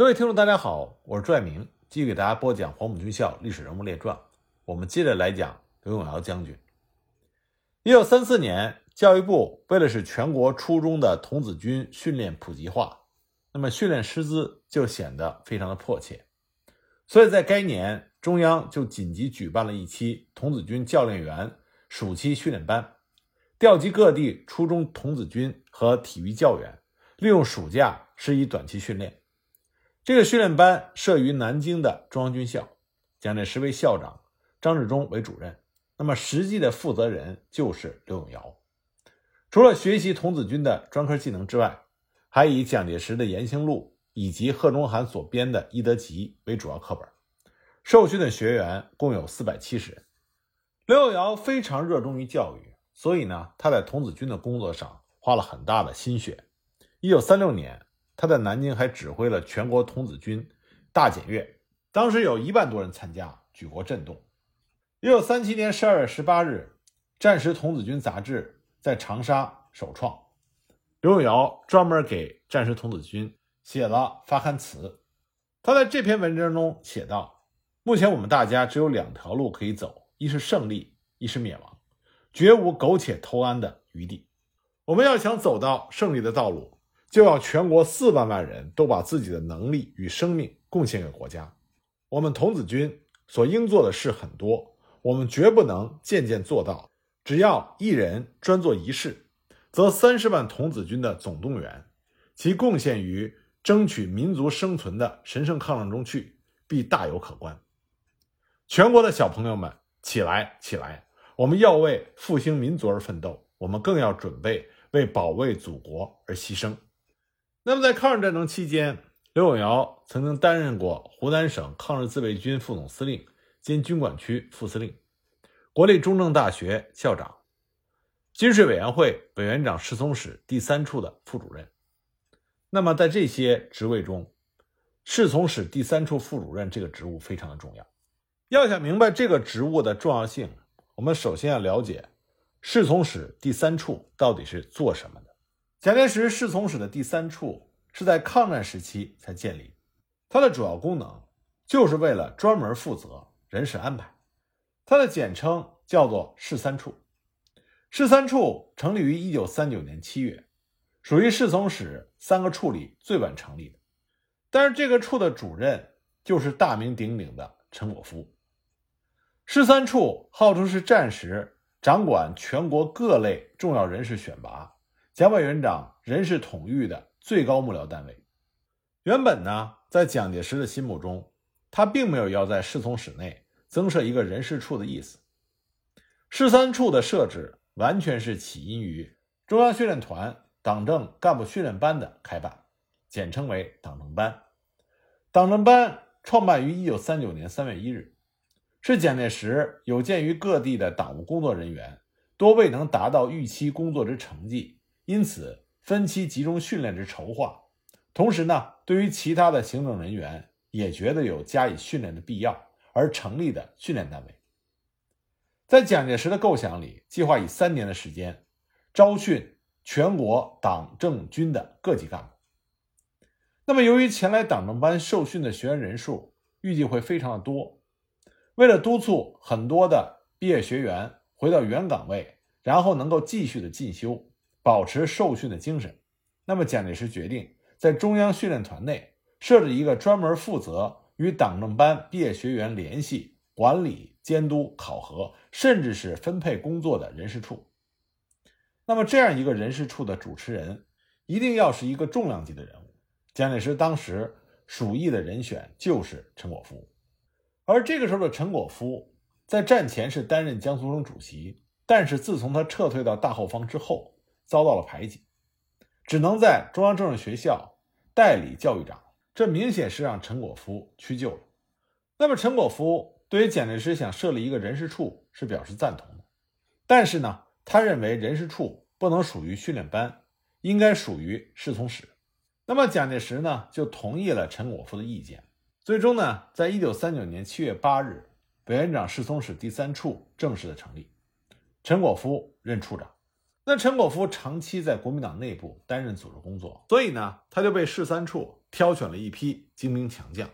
各位听众，大家好，我是朱爱明，继续给大家播讲黄埔军校历史人物列传。我们接着来讲刘永尧将军。一九三四年，教育部为了使全国初中的童子军训练普及化，那么训练师资就显得非常的迫切。所以在该年，中央就紧急举办了一期童子军教练员暑期训练班，调集各地初中童子军和体育教员，利用暑假施以短期训练。这个训练班设于南京的中央军校，蒋介石为校长，张治中为主任。那么实际的负责人就是刘永尧。除了学习童子军的专科技能之外，还以蒋介石的《言行录》以及贺中涵所编的《伊德集》为主要课本。受训的学员共有四百七十人。刘永尧非常热衷于教育，所以呢，他在童子军的工作上花了很大的心血。一九三六年。他在南京还指挥了全国童子军大检阅，当时有一万多人参加，举国震动。一九三七年十二月十八日，《战时童子军》杂志在长沙首创，刘永尧专门给《战时童子军》写了发刊词。他在这篇文章中写道：“目前我们大家只有两条路可以走，一是胜利，一是灭亡，绝无苟且偷安的余地。我们要想走到胜利的道路。”就要全国四万万人都把自己的能力与生命贡献给国家。我们童子军所应做的事很多，我们绝不能件件做到。只要一人专做一事，则三十万童子军的总动员，其贡献于争取民族生存的神圣抗战中去，必大有可观。全国的小朋友们，起来，起来！我们要为复兴民族而奋斗，我们更要准备为保卫祖国而牺牲。那么，在抗日战争期间，刘永尧曾经担任过湖南省抗日自卫军副总司令兼军管区副司令、国立中正大学校长、军事委员会委员长侍从室第三处的副主任。那么，在这些职位中，侍从室第三处副主任这个职务非常的重要。要想明白这个职务的重要性，我们首先要了解侍从室第三处到底是做什么的。蒋介石侍从室的第三处是在抗战时期才建立，它的主要功能就是为了专门负责人事安排，它的简称叫做侍三处。侍三处成立于一九三九年七月，属于侍从室三个处里最晚成立的，但是这个处的主任就是大名鼎鼎的陈果夫。侍三处号称是战时掌管全国各类重要人事选拔。蒋委员长人事统御的最高幕僚单位，原本呢，在蒋介石的心目中，他并没有要在侍从室内增设一个人事处的意思。侍三处的设置完全是起因于中央训练团党政干部训练班的开办，简称为党政班。党政班创办于一九三九年三月一日，是蒋介石有鉴于各地的党务工作人员多未能达到预期工作之成绩。因此，分期集中训练之筹划，同时呢，对于其他的行政人员也觉得有加以训练的必要，而成立的训练单位。在蒋介石的构想里，计划以三年的时间招训全国党政军的各级干部。那么，由于前来党政班受训的学员人数预计会非常的多，为了督促很多的毕业学员回到原岗位，然后能够继续的进修。保持受训的精神，那么蒋介石决定在中央训练团内设置一个专门负责与党政班毕业学员联系、管理、监督、考核，甚至是分配工作的人事处。那么这样一个人事处的主持人，一定要是一个重量级的人物。蒋介石当时属意的人选就是陈果夫，而这个时候的陈果夫在战前是担任江苏省主席，但是自从他撤退到大后方之后，遭到了排挤，只能在中央政治学校代理教育长，这明显是让陈果夫屈就了。那么，陈果夫对于蒋介石想设立一个人事处是表示赞同的，但是呢，他认为人事处不能属于训练班，应该属于侍从室。那么，蒋介石呢就同意了陈果夫的意见。最终呢，在一九三九年七月八日，委员长侍从室第三处正式的成立，陈果夫任处长。那陈果夫长期在国民党内部担任组织工作，所以呢，他就被市三处挑选了一批精兵强将。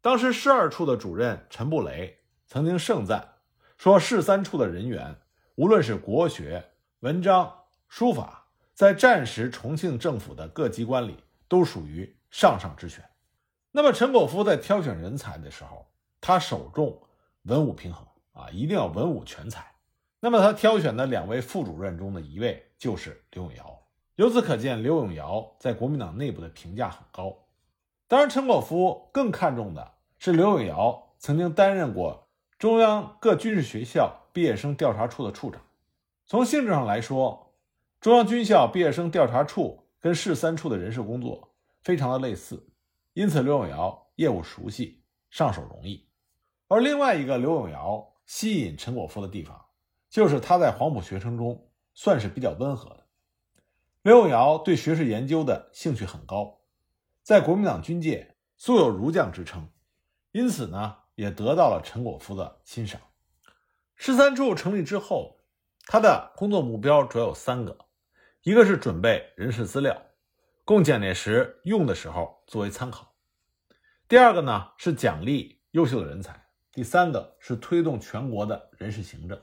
当时市二处的主任陈布雷曾经盛赞说：“市三处的人员，无论是国学、文章、书法，在战时重庆政府的各机关里，都属于上上之选。”那么陈果夫在挑选人才的时候，他首重文武平衡啊，一定要文武全才。那么他挑选的两位副主任中的一位就是刘永尧。由此可见，刘永尧在国民党内部的评价很高。当然，陈果夫更看重的是刘永尧曾经担任过中央各军事学校毕业生调查处的处长。从性质上来说，中央军校毕业生调查处跟市三处的人事工作非常的类似，因此刘永尧业务熟悉，上手容易。而另外一个刘永尧吸引陈果夫的地方，就是他在黄埔学生中算是比较温和的。刘永尧对学术研究的兴趣很高，在国民党军界素有儒将之称，因此呢，也得到了陈果夫的欣赏。十三处成立之后，他的工作目标主要有三个：一个是准备人事资料，供蒋介石用的时候作为参考；第二个呢是奖励优秀的人才；第三个是推动全国的人事行政。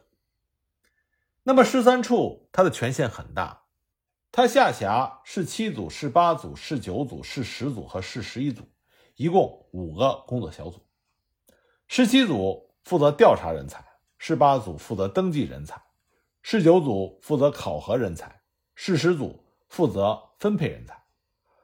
那么十三处它的权限很大。它下辖市七组、市八组、市九组、市十组和市十一组，一共五个工作小组。市七组负责调查人才，市八组负责登记人才，市九组负责考核人才，市十组负责分配人才。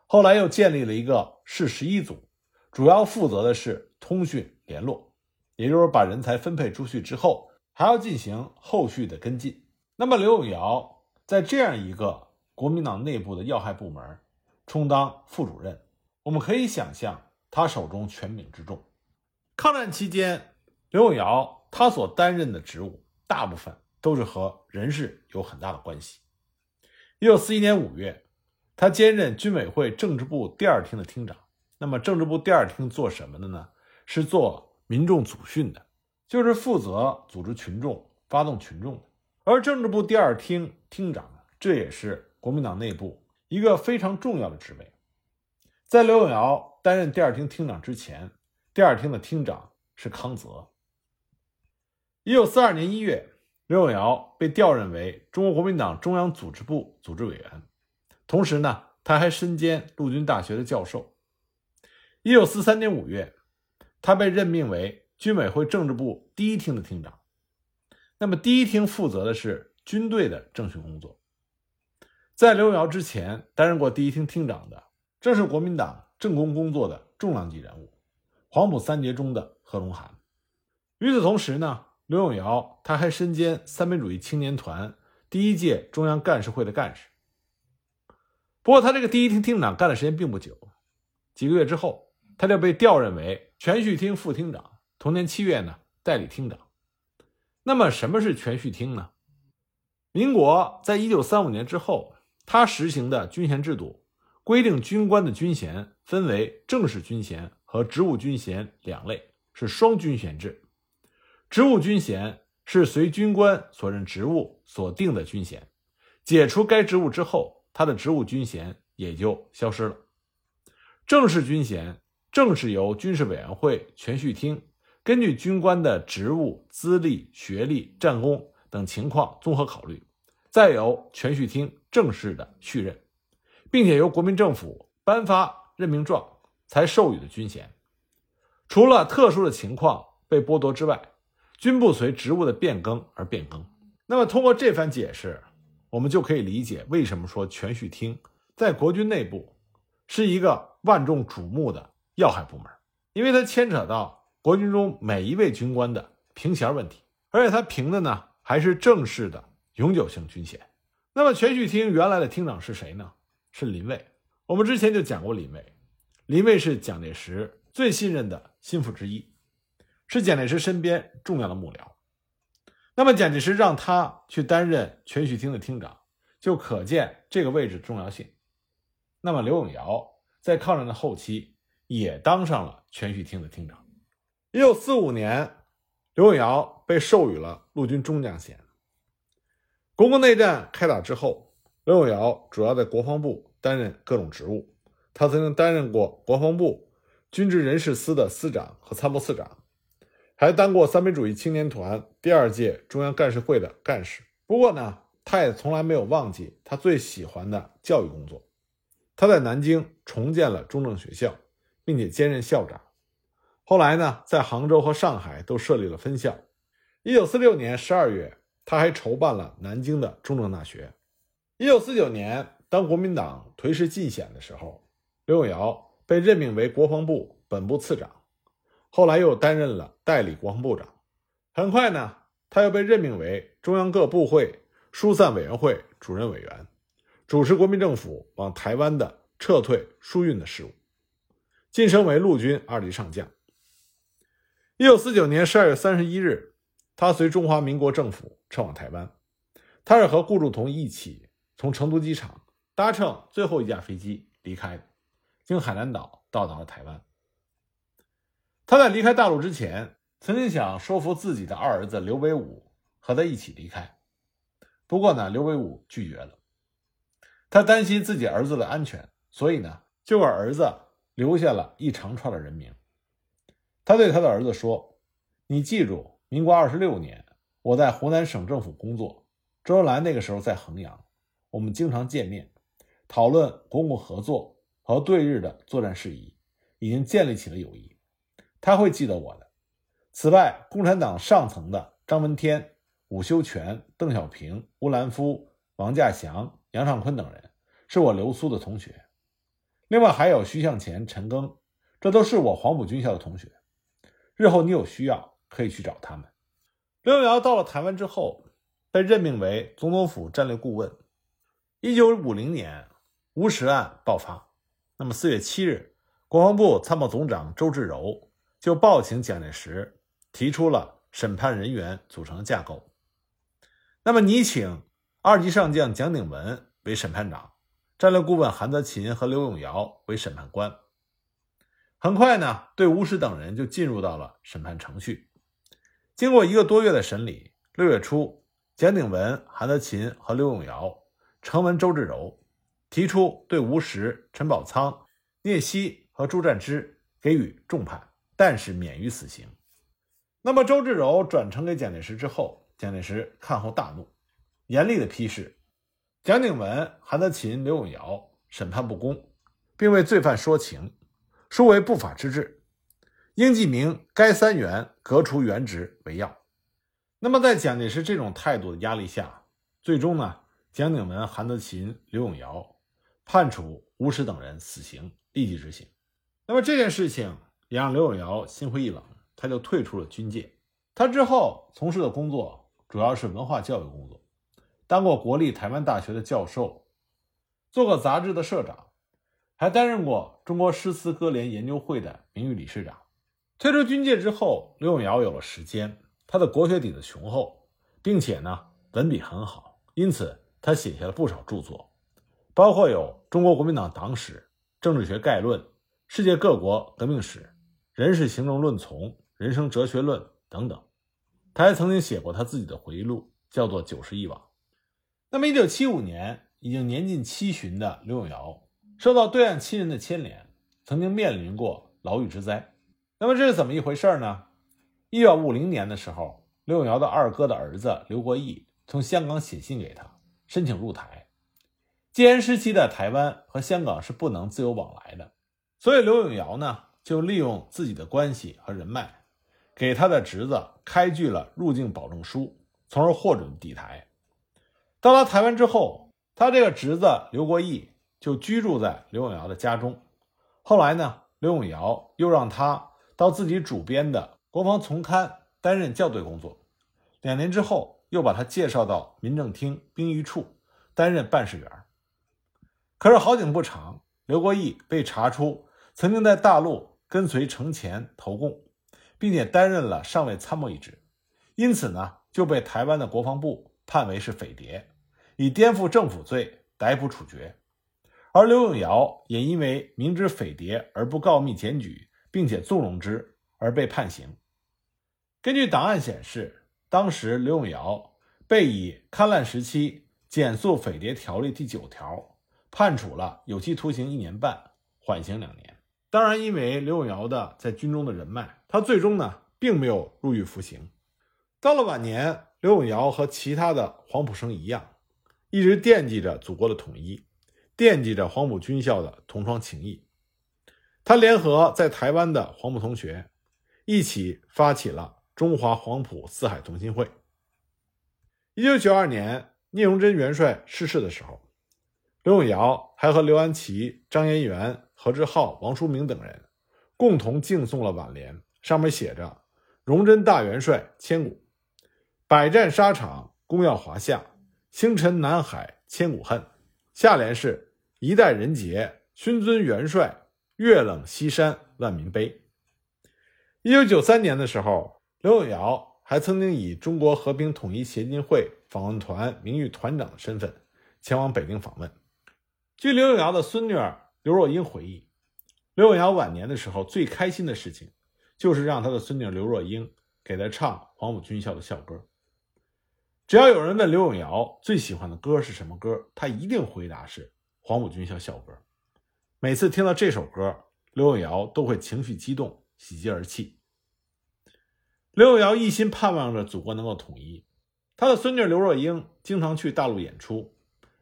后来又建立了一个市十一组，主要负责的是通讯联络，也就是把人才分配出去之后，还要进行后续的跟进。那么刘永尧在这样一个。国民党内部的要害部门，充当副主任，我们可以想象他手中权柄之重。抗战期间，刘永尧他所担任的职务，大部分都是和人事有很大的关系。一九四一年五月，他兼任军委会政治部第二厅的厅长。那么，政治部第二厅做什么的呢？是做民众组训的，就是负责组织群众、发动群众的。而政治部第二厅厅长，这也是。国民党内部一个非常重要的职位，在刘永尧担任第二厅厅长之前，第二厅的厅长是康泽。一九四二年一月，刘永尧被调任为中国国民党中央组织部组织委员，同时呢，他还身兼陆军大学的教授。一九四三年五月，他被任命为军委会政治部第一厅的厅长。那么，第一厅负责的是军队的政训工作。在刘永尧之前担任过第一厅厅长的，正是国民党政工工作的重量级人物，黄埔三杰中的贺龙涵。与此同时呢，刘永尧他还身兼三民主义青年团第一届中央干事会的干事。不过，他这个第一厅厅长干的时间并不久，几个月之后，他就被调任为全序厅副厅长，同年七月呢，代理厅长。那么，什么是全序厅呢？民国在一九三五年之后。他实行的军衔制度规定，军官的军衔分为正式军衔和职务军衔两类，是双军衔制。职务军衔是随军官所任职务所定的军衔，解除该职务之后，他的职务军衔也就消失了。正式军衔正是由军事委员会全序厅根据军官的职务、资历、学历、战功等情况综合考虑。再由全序厅正式的续任，并且由国民政府颁发任命状才授予的军衔，除了特殊的情况被剥夺之外，均不随职务的变更而变更。那么，通过这番解释，我们就可以理解为什么说全序厅在国军内部是一个万众瞩目的要害部门，因为它牵扯到国军中每一位军官的评衔问题，而且他评的呢还是正式的。永久性军衔。那么全序厅原来的厅长是谁呢？是林蔚。我们之前就讲过林蔚，林蔚是蒋介石最信任的心腹之一，是蒋介石身边重要的幕僚。那么蒋介石让他去担任全序厅的厅长，就可见这个位置重要性。那么刘永尧在抗战的后期也当上了全序厅的厅长。一九四五年，刘永尧被授予了陆军中将衔。国共内战开打之后，刘永尧主要在国防部担任各种职务，他曾经担任过国防部军职人事司的司长和参谋次长，还当过三民主义青年团第二届中央干事会的干事。不过呢，他也从来没有忘记他最喜欢的教育工作。他在南京重建了中正学校，并且兼任校长。后来呢，在杭州和上海都设立了分校。一九四六年十二月，他还筹办了南京的中正大学。一九四九年，当国民党颓势尽显的时候，刘永尧被任命为国防部本部次长，后来又担任了代理国防部长。很快呢，他又被任命为中央各部会疏散委员会主任委员。主持国民政府往台湾的撤退疏运的事务，晋升为陆军二级上将。一九四九年十二月三十一日，他随中华民国政府撤往台湾。他是和顾祝同一起从成都机场搭乘最后一架飞机离开，经海南岛到达了台湾。他在离开大陆之前，曾经想说服自己的二儿子刘伟武和他一起离开，不过呢，刘伟武拒绝了。他担心自己儿子的安全，所以呢，就给儿子留下了一长串的人名。他对他的儿子说：“你记住，民国二十六年，我在湖南省政府工作，周恩来那个时候在衡阳，我们经常见面，讨论国共合作和对日的作战事宜，已经建立起了友谊。他会记得我的。此外，共产党上层的张闻天、伍修权、邓小平、乌兰夫、王稼祥。”杨尚昆等人是我留苏的同学，另外还有徐向前、陈赓，这都是我黄埔军校的同学。日后你有需要可以去找他们。刘永尧到了台湾之后，被任命为总统府战略顾问。一九五零年，吴石案爆发，那么四月七日，国防部参谋总长周至柔就报请蒋介石，提出了审判人员组成的架构。那么你请。二级上将蒋鼎文为审判长，战略顾问韩德勤和刘永尧为审判官。很快呢，对吴石等人就进入到了审判程序。经过一个多月的审理，六月初，蒋鼎文、韩德勤和刘永尧呈文周至柔，提出对吴石、陈宝仓、聂锡和朱占之给予重判，但是免于死刑。那么周至柔转呈给蒋介石之后，蒋介石看后大怒。严厉的批示蒋鼎文、韩德勤、刘永尧审判不公，并为罪犯说情，殊为不法之治，应记明该三员革除原职为要。那么，在蒋介石这种态度的压力下，最终呢，蒋鼎文、韩德勤、刘永尧判处吴石等人死刑，立即执行。那么这件事情也让刘永尧心灰意冷，他就退出了军界。他之后从事的工作主要是文化教育工作。当过国立台湾大学的教授，做过杂志的社长，还担任过中国诗词歌联研究会的名誉理事长。退出军界之后，刘永尧有了时间，他的国学底子雄厚，并且呢文笔很好，因此他写下了不少著作，包括有《中国国民党党史》《政治学概论》《世界各国革命史》《人事行政论丛》《人生哲学论》等等。他还曾经写过他自己的回忆录，叫做《九十一往》。那么，一九七五年，已经年近七旬的刘永尧受到对岸亲人的牵连，曾经面临过牢狱之灾。那么这是怎么一回事呢？一九五零年的时候，刘永尧的二哥的儿子刘国义从香港写信给他，申请入台。戒严时期的台湾和香港是不能自由往来的，所以刘永尧呢，就利用自己的关系和人脉，给他的侄子开具了入境保证书，从而获准抵台。到达台湾之后，他这个侄子刘国义就居住在刘永尧的家中。后来呢，刘永尧又让他到自己主编的《国防丛刊》担任校对工作。两年之后，又把他介绍到民政厅兵役处担任办事员。可是好景不长，刘国义被查出曾经在大陆跟随程潜投共，并且担任了上尉参谋一职，因此呢，就被台湾的国防部判为是匪谍。以颠覆政府罪逮捕处决，而刘永尧也因为明知匪谍而不告密检举，并且纵容之而被判刑。根据档案显示，当时刘永尧被以戡乱时期减速匪谍条例第九条判处了有期徒刑一年半，缓刑两年。当然，因为刘永尧的在军中的人脉，他最终呢并没有入狱服刑。到了晚年，刘永尧和其他的黄埔生一样，一直惦记着祖国的统一，惦记着黄埔军校的同窗情谊。他联合在台湾的黄埔同学，一起发起了中华黄埔四海同心会。一九九二年，聂荣臻元帅逝世的时候，刘永尧还和刘安琪、张延元、何志浩、王书明等人共同敬送了挽联，上面写着“荣臻大元帅千古，百战沙场功耀华夏，星辰南海千古恨”。下联是“一代人杰，勋尊元帅，月冷西山万民悲”。一九九三年的时候，刘永尧。还曾经以中国和平统一协进会访问团名誉团长的身份前往北京访问。据刘永尧的孙女刘若英回忆，刘永尧晚年的时候最开心的事情，就是让他的孙女刘若英给他唱黄埔军校的校歌。只要有人问刘永尧最喜欢的歌是什么歌，他一定回答是黄埔军校校歌。每次听到这首歌，刘永尧都会情绪激动，喜极而泣。刘永尧一心盼望着祖国能够统一，他的孙女刘若英经常去大陆演出。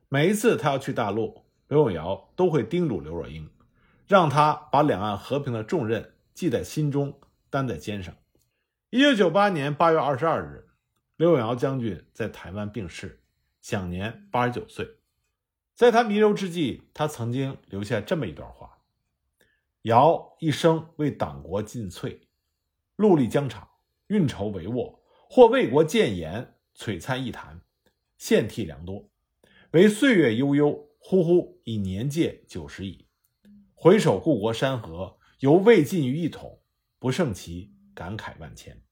每一次他要去大陆，刘永尧都会叮嘱刘若英，让他把两岸和平的重任记在心中，担在肩上。一九九八年八月二十二日，刘永尧将军在台湾病逝，享年八十九岁。在他弥留之际，他曾经留下这么一段话：“尧一生为党国尽瘁，戮力疆场。”运筹帷幄，或为国建言，璀璨一谈，献替良多。唯岁月悠悠，忽忽已年届九十矣。回首故国山河，犹未尽于一统，不胜其感慨万千。